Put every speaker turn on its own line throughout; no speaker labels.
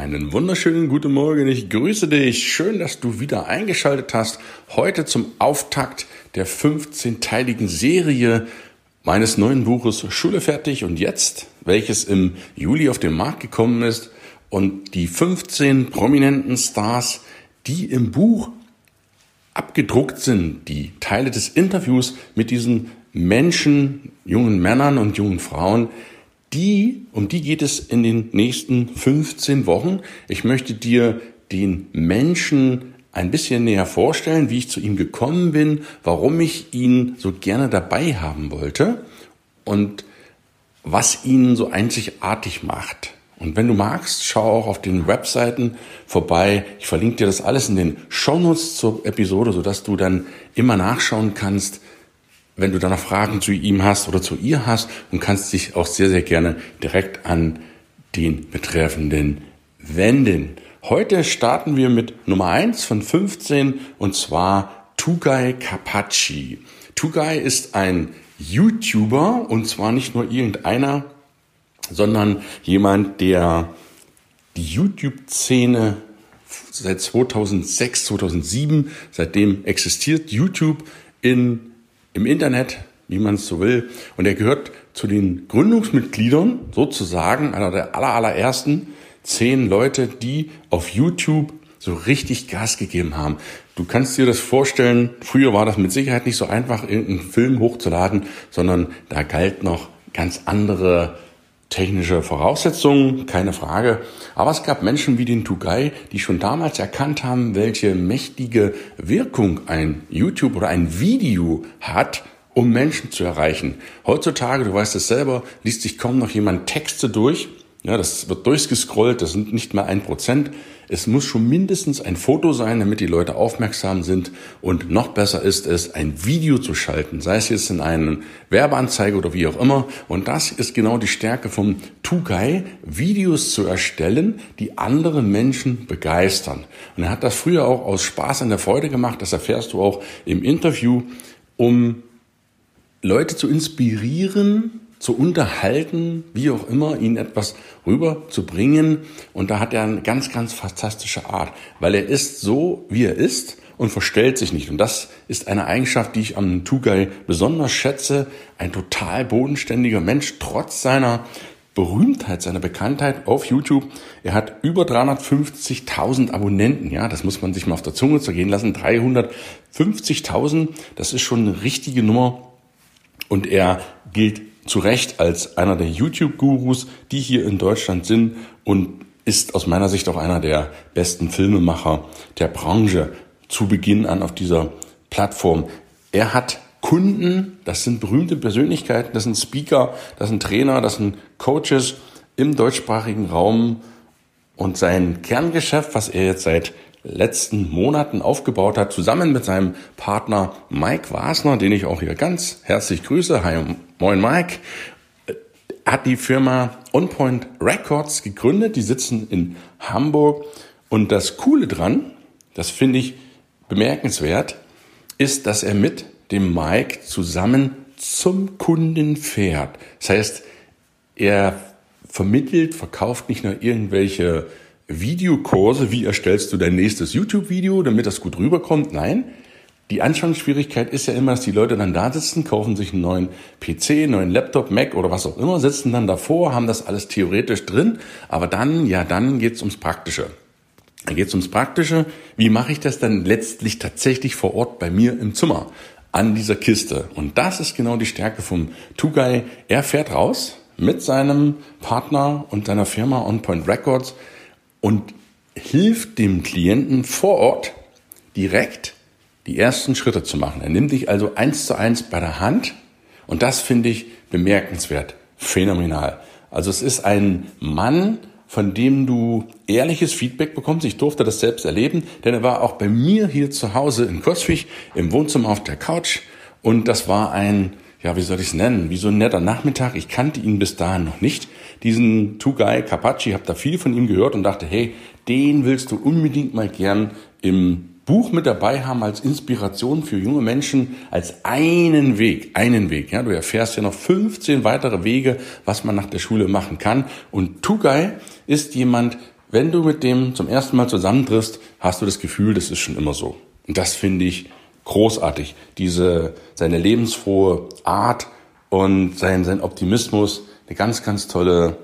Einen wunderschönen guten Morgen, ich grüße dich. Schön, dass du wieder eingeschaltet hast. Heute zum Auftakt der 15-teiligen Serie meines neuen Buches Schule fertig und jetzt, welches im Juli auf den Markt gekommen ist und die 15 prominenten Stars, die im Buch abgedruckt sind, die Teile des Interviews mit diesen Menschen, jungen Männern und jungen Frauen, die, um die geht es in den nächsten 15 Wochen. Ich möchte dir den Menschen ein bisschen näher vorstellen, wie ich zu ihm gekommen bin, warum ich ihn so gerne dabei haben wollte und was ihn so einzigartig macht. Und wenn du magst, schau auch auf den Webseiten vorbei. Ich verlinke dir das alles in den Shownotes zur Episode, sodass du dann immer nachschauen kannst, wenn du da noch Fragen zu ihm hast oder zu ihr hast und kannst dich auch sehr, sehr gerne direkt an den Betreffenden wenden. Heute starten wir mit Nummer eins von 15 und zwar Tugai Kapachi. Tugai ist ein YouTuber und zwar nicht nur irgendeiner, sondern jemand, der die YouTube-Szene seit 2006, 2007, seitdem existiert YouTube in im Internet, wie man es so will. Und er gehört zu den Gründungsmitgliedern, sozusagen einer der aller, allerersten zehn Leute, die auf YouTube so richtig Gas gegeben haben. Du kannst dir das vorstellen, früher war das mit Sicherheit nicht so einfach, irgendeinen Film hochzuladen, sondern da galt noch ganz andere technische Voraussetzungen, keine Frage. Aber es gab Menschen wie den Tugai, die schon damals erkannt haben, welche mächtige Wirkung ein YouTube oder ein Video hat, um Menschen zu erreichen. Heutzutage, du weißt es selber, liest sich kaum noch jemand Texte durch. Ja, das wird durchgescrollt, das sind nicht mal ein Prozent. Es muss schon mindestens ein Foto sein, damit die Leute aufmerksam sind. Und noch besser ist es, ein Video zu schalten, sei es jetzt in einer Werbeanzeige oder wie auch immer. Und das ist genau die Stärke vom Tugai, Videos zu erstellen, die andere Menschen begeistern. Und er hat das früher auch aus Spaß an der Freude gemacht. Das erfährst du auch im Interview, um Leute zu inspirieren, zu unterhalten, wie auch immer, ihnen etwas rüberzubringen. Und da hat er eine ganz, ganz fantastische Art, weil er ist so, wie er ist und verstellt sich nicht. Und das ist eine Eigenschaft, die ich am Tugai besonders schätze. Ein total bodenständiger Mensch, trotz seiner Berühmtheit, seiner Bekanntheit auf YouTube. Er hat über 350.000 Abonnenten. Ja, das muss man sich mal auf der Zunge zergehen lassen. 350.000, das ist schon eine richtige Nummer. Und er gilt zu Recht als einer der YouTube-Gurus, die hier in Deutschland sind und ist aus meiner Sicht auch einer der besten Filmemacher der Branche zu Beginn an auf dieser Plattform. Er hat Kunden, das sind berühmte Persönlichkeiten, das sind Speaker, das sind Trainer, das sind Coaches im deutschsprachigen Raum und sein Kerngeschäft, was er jetzt seit letzten Monaten aufgebaut hat, zusammen mit seinem Partner Mike Wasner, den ich auch hier ganz herzlich grüße. Hi, moin Mike. Hat die Firma OnPoint Records gegründet. Die sitzen in Hamburg. Und das Coole dran, das finde ich bemerkenswert, ist, dass er mit dem Mike zusammen zum Kunden fährt. Das heißt, er vermittelt, verkauft nicht nur irgendwelche Videokurse, wie erstellst du dein nächstes YouTube-Video, damit das gut rüberkommt. Nein, die Anschauungsschwierigkeit ist ja immer, dass die Leute dann da sitzen, kaufen sich einen neuen PC, einen neuen Laptop, Mac oder was auch immer, sitzen dann davor, haben das alles theoretisch drin, aber dann, ja, dann geht's ums Praktische. Dann geht's ums Praktische. Wie mache ich das dann letztlich tatsächlich vor Ort bei mir im Zimmer an dieser Kiste? Und das ist genau die Stärke vom Two-Guy. Er fährt raus mit seinem Partner und seiner Firma On Point Records und hilft dem Klienten vor Ort direkt die ersten Schritte zu machen. Er nimmt dich also eins zu eins bei der Hand und das finde ich bemerkenswert, phänomenal. Also es ist ein Mann von dem du ehrliches Feedback bekommst. Ich durfte das selbst erleben, denn er war auch bei mir hier zu Hause in Koswig im Wohnzimmer auf der Couch und das war ein, ja, wie soll ich es nennen, wie so ein netter Nachmittag. Ich kannte ihn bis dahin noch nicht. Diesen Two-Guy Carpacci, habe da viel von ihm gehört und dachte, hey, den willst du unbedingt mal gern im Buch mit dabei haben als Inspiration für junge Menschen, als einen Weg, einen Weg. Ja, du erfährst ja noch 15 weitere Wege, was man nach der Schule machen kann. Und Tugai ist jemand, wenn du mit dem zum ersten Mal zusammentriffst, hast du das Gefühl, das ist schon immer so. Und das finde ich großartig. Diese, seine lebensfrohe Art und sein, sein Optimismus, eine ganz, ganz tolle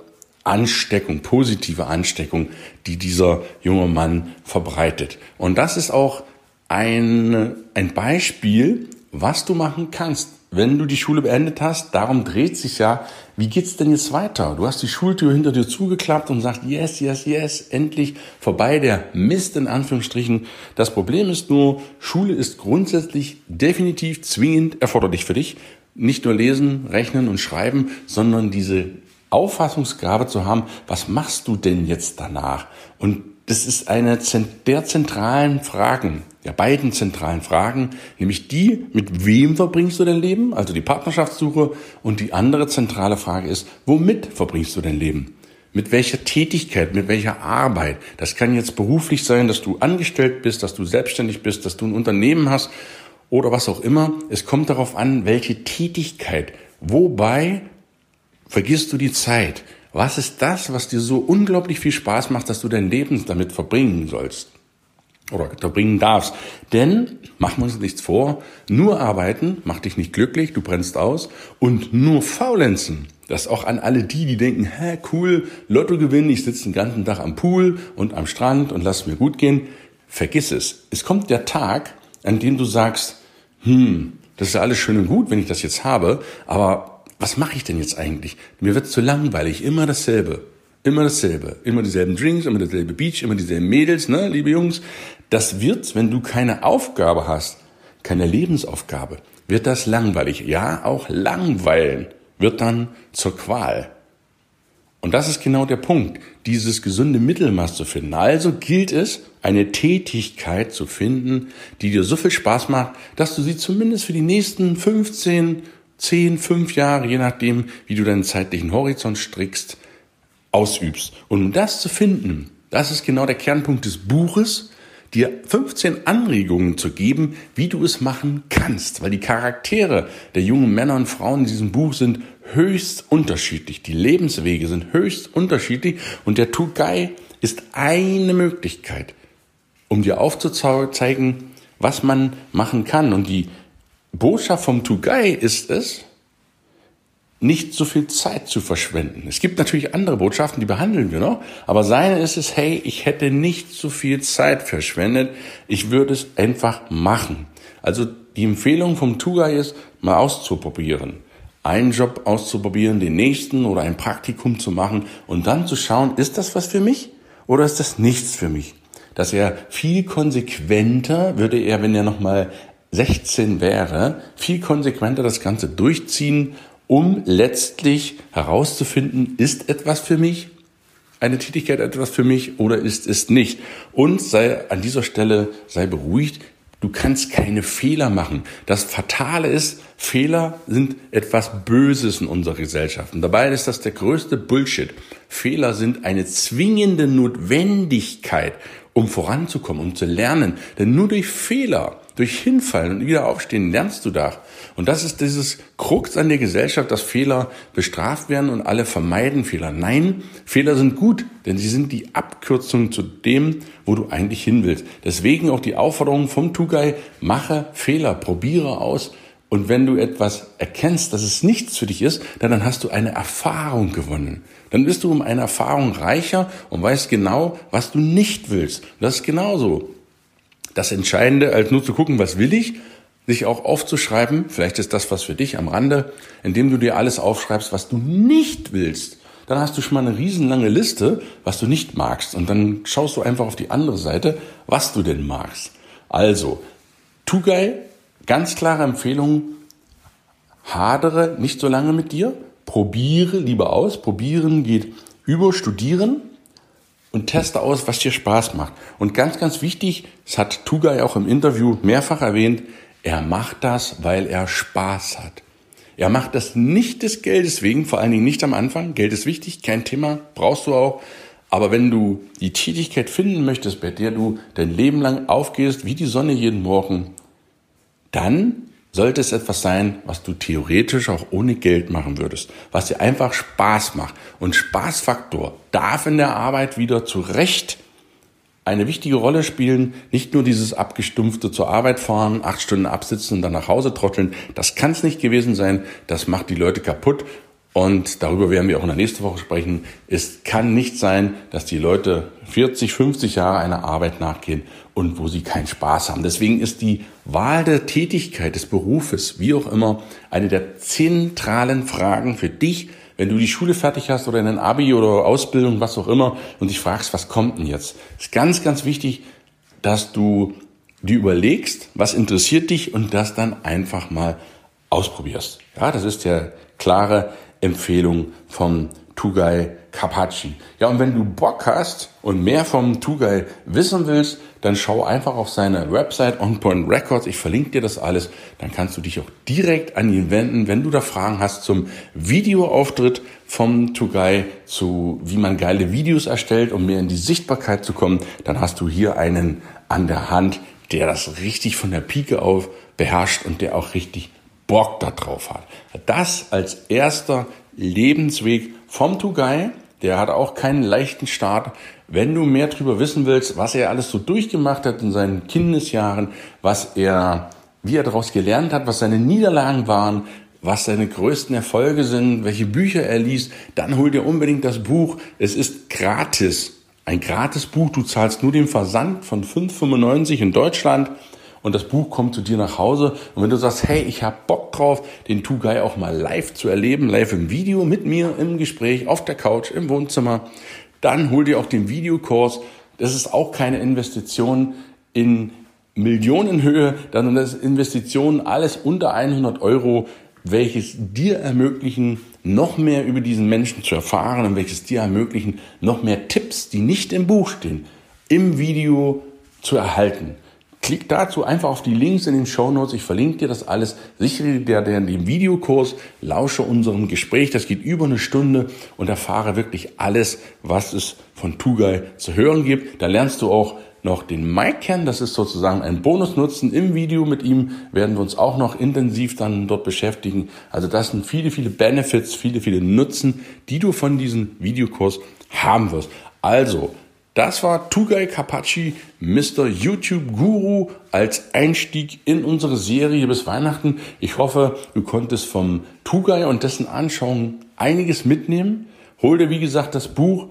Ansteckung, positive Ansteckung, die dieser junge Mann verbreitet. Und das ist auch ein, ein Beispiel, was du machen kannst, wenn du die Schule beendet hast. Darum dreht sich ja, wie geht's denn jetzt weiter? Du hast die Schultür hinter dir zugeklappt und sagst, yes, yes, yes, endlich vorbei der Mist in Anführungsstrichen. Das Problem ist nur, Schule ist grundsätzlich definitiv zwingend erforderlich für dich. Nicht nur lesen, rechnen und schreiben, sondern diese Auffassungsgabe zu haben, was machst du denn jetzt danach? Und das ist eine der zentralen Fragen, der beiden zentralen Fragen, nämlich die, mit wem verbringst du dein Leben, also die Partnerschaftssuche, und die andere zentrale Frage ist, womit verbringst du dein Leben? Mit welcher Tätigkeit, mit welcher Arbeit? Das kann jetzt beruflich sein, dass du angestellt bist, dass du selbstständig bist, dass du ein Unternehmen hast oder was auch immer. Es kommt darauf an, welche Tätigkeit. Wobei vergisst du die Zeit. Was ist das, was dir so unglaublich viel Spaß macht, dass du dein Leben damit verbringen sollst? Oder verbringen darfst. Denn, machen wir uns nichts vor, nur arbeiten macht dich nicht glücklich, du brennst aus. Und nur faulenzen, das auch an alle die, die denken, hä, cool, Lotto gewinnen, ich sitze den ganzen Tag am Pool und am Strand und lass mir gut gehen. Vergiss es. Es kommt der Tag, an dem du sagst, hm, das ist ja alles schön und gut, wenn ich das jetzt habe, aber was mache ich denn jetzt eigentlich? Mir wird zu langweilig, immer dasselbe. Immer dasselbe. Immer dieselben Drinks, immer dasselbe Beach, immer dieselben Mädels, ne, liebe Jungs. Das wird, wenn du keine Aufgabe hast, keine Lebensaufgabe, wird das langweilig. Ja, auch langweilen wird dann zur Qual. Und das ist genau der Punkt, dieses gesunde Mittelmaß zu finden. Also gilt es, eine Tätigkeit zu finden, die dir so viel Spaß macht, dass du sie zumindest für die nächsten 15, zehn, fünf Jahre, je nachdem, wie du deinen zeitlichen Horizont strickst, ausübst. Und um das zu finden, das ist genau der Kernpunkt des Buches, dir 15 Anregungen zu geben, wie du es machen kannst, weil die Charaktere der jungen Männer und Frauen in diesem Buch sind höchst unterschiedlich, die Lebenswege sind höchst unterschiedlich. Und der Tugai ist eine Möglichkeit, um dir aufzuzeigen, was man machen kann. Und die Botschaft vom Tugai ist es, nicht so viel Zeit zu verschwenden. Es gibt natürlich andere Botschaften, die behandeln wir noch, aber seine ist es, hey, ich hätte nicht so viel Zeit verschwendet, ich würde es einfach machen. Also die Empfehlung vom Tugai ist, mal auszuprobieren. Einen Job auszuprobieren, den nächsten oder ein Praktikum zu machen und dann zu schauen, ist das was für mich oder ist das nichts für mich? Dass er viel konsequenter würde er, wenn er nochmal 16 wäre, viel konsequenter das Ganze durchziehen, um letztlich herauszufinden, ist etwas für mich, eine Tätigkeit etwas für mich oder ist es nicht. Und sei an dieser Stelle sei beruhigt, du kannst keine Fehler machen. Das Fatale ist, Fehler sind etwas Böses in unserer Gesellschaft. Und dabei ist das der größte Bullshit. Fehler sind eine zwingende Notwendigkeit, um voranzukommen, um zu lernen. Denn nur durch Fehler durch Hinfallen und wieder aufstehen lernst du da. Und das ist dieses Krux an der Gesellschaft, dass Fehler bestraft werden und alle vermeiden Fehler. Nein, Fehler sind gut, denn sie sind die Abkürzung zu dem, wo du eigentlich hin willst. Deswegen auch die Aufforderung vom Tugai, mache Fehler, probiere aus. Und wenn du etwas erkennst, dass es nichts für dich ist, dann hast du eine Erfahrung gewonnen. Dann bist du um eine Erfahrung reicher und weißt genau, was du nicht willst. das ist genauso das Entscheidende, als nur zu gucken, was will ich, sich auch aufzuschreiben, vielleicht ist das was für dich am Rande, indem du dir alles aufschreibst, was du nicht willst. Dann hast du schon mal eine riesenlange Liste, was du nicht magst. Und dann schaust du einfach auf die andere Seite, was du denn magst. Also, Tugai, ganz klare Empfehlung, hadere nicht so lange mit dir, probiere lieber aus. Probieren geht über Studieren und teste aus, was dir Spaß macht. Und ganz, ganz wichtig, das hat Tugay auch im Interview mehrfach erwähnt, er macht das, weil er Spaß hat. Er macht das nicht des Geldes wegen, vor allen Dingen nicht am Anfang. Geld ist wichtig, kein Thema, brauchst du auch. Aber wenn du die Tätigkeit finden möchtest, bei der du dein Leben lang aufgehst, wie die Sonne jeden Morgen, dann sollte es etwas sein, was du theoretisch auch ohne Geld machen würdest, was dir einfach Spaß macht. Und Spaßfaktor darf in der Arbeit wieder zu Recht eine wichtige Rolle spielen. Nicht nur dieses abgestumpfte zur Arbeit fahren, acht Stunden absitzen und dann nach Hause trotteln. Das kann es nicht gewesen sein. Das macht die Leute kaputt. Und darüber werden wir auch in der nächsten Woche sprechen. Es kann nicht sein, dass die Leute 40, 50 Jahre einer Arbeit nachgehen und wo sie keinen Spaß haben. Deswegen ist die Wahl der Tätigkeit, des Berufes, wie auch immer, eine der zentralen Fragen für dich, wenn du die Schule fertig hast oder in ein Abi oder Ausbildung, was auch immer, und dich fragst, was kommt denn jetzt? ist ganz, ganz wichtig, dass du dir überlegst, was interessiert dich und das dann einfach mal ausprobierst. Ja, das ist der klare Empfehlung vom Tugai Carpacci. Ja, und wenn du Bock hast und mehr vom Tugai wissen willst, dann schau einfach auf seine Website On Point Records. Ich verlinke dir das alles. Dann kannst du dich auch direkt an ihn wenden, wenn du da Fragen hast zum Videoauftritt vom Tugai, zu wie man geile Videos erstellt, um mehr in die Sichtbarkeit zu kommen. Dann hast du hier einen an der Hand, der das richtig von der Pike auf beherrscht und der auch richtig Bock darauf hat. Das als erster Lebensweg vom Tugai. Der hat auch keinen leichten Start. Wenn du mehr darüber wissen willst, was er alles so durchgemacht hat in seinen Kindesjahren, was er, wie er daraus gelernt hat, was seine Niederlagen waren, was seine größten Erfolge sind, welche Bücher er liest, dann hol dir unbedingt das Buch. Es ist gratis. Ein gratis Buch. Du zahlst nur den Versand von 5,95 in Deutschland und das Buch kommt zu dir nach Hause. Und wenn du sagst, hey, ich habe Bock drauf, den Two Guy auch mal live zu erleben, live im Video mit mir im Gespräch, auf der Couch, im Wohnzimmer, dann hol dir auch den Videokurs. Das ist auch keine Investition in Millionenhöhe, dann das Investitionen alles unter 100 Euro, welches dir ermöglichen, noch mehr über diesen Menschen zu erfahren und welches dir ermöglichen, noch mehr Tipps, die nicht im Buch stehen, im Video zu erhalten. Klick dazu einfach auf die Links in den Show Notes. Ich verlinke dir das alles. Sichere dir den Videokurs, lausche unserem Gespräch. Das geht über eine Stunde und erfahre wirklich alles, was es von Tugai zu hören gibt. Da lernst du auch noch den Mike kennen. Das ist sozusagen ein Bonusnutzen. Im Video mit ihm werden wir uns auch noch intensiv dann dort beschäftigen. Also das sind viele, viele Benefits, viele, viele Nutzen, die du von diesem Videokurs haben wirst. Also, das war Tugai Kapachi, Mr. YouTube Guru, als Einstieg in unsere Serie bis Weihnachten. Ich hoffe, du konntest vom Tugai und dessen Anschauung einiges mitnehmen. Hol dir, wie gesagt, das Buch.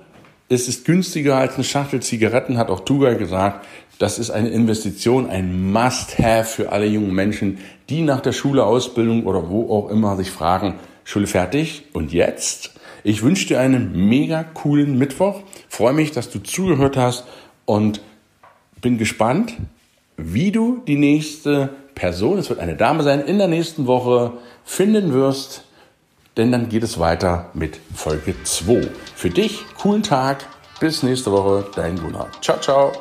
Es ist günstiger als eine Schachtel Zigaretten, hat auch Tugai gesagt. Das ist eine Investition, ein Must-Have für alle jungen Menschen, die nach der Schule, Ausbildung oder wo auch immer sich fragen, Schule fertig und jetzt? Ich wünsche dir einen mega coolen Mittwoch. Freue mich, dass du zugehört hast und bin gespannt, wie du die nächste Person, es wird eine Dame sein, in der nächsten Woche finden wirst. Denn dann geht es weiter mit Folge 2. Für dich, coolen Tag. Bis nächste Woche, dein Gunnar. Ciao, ciao.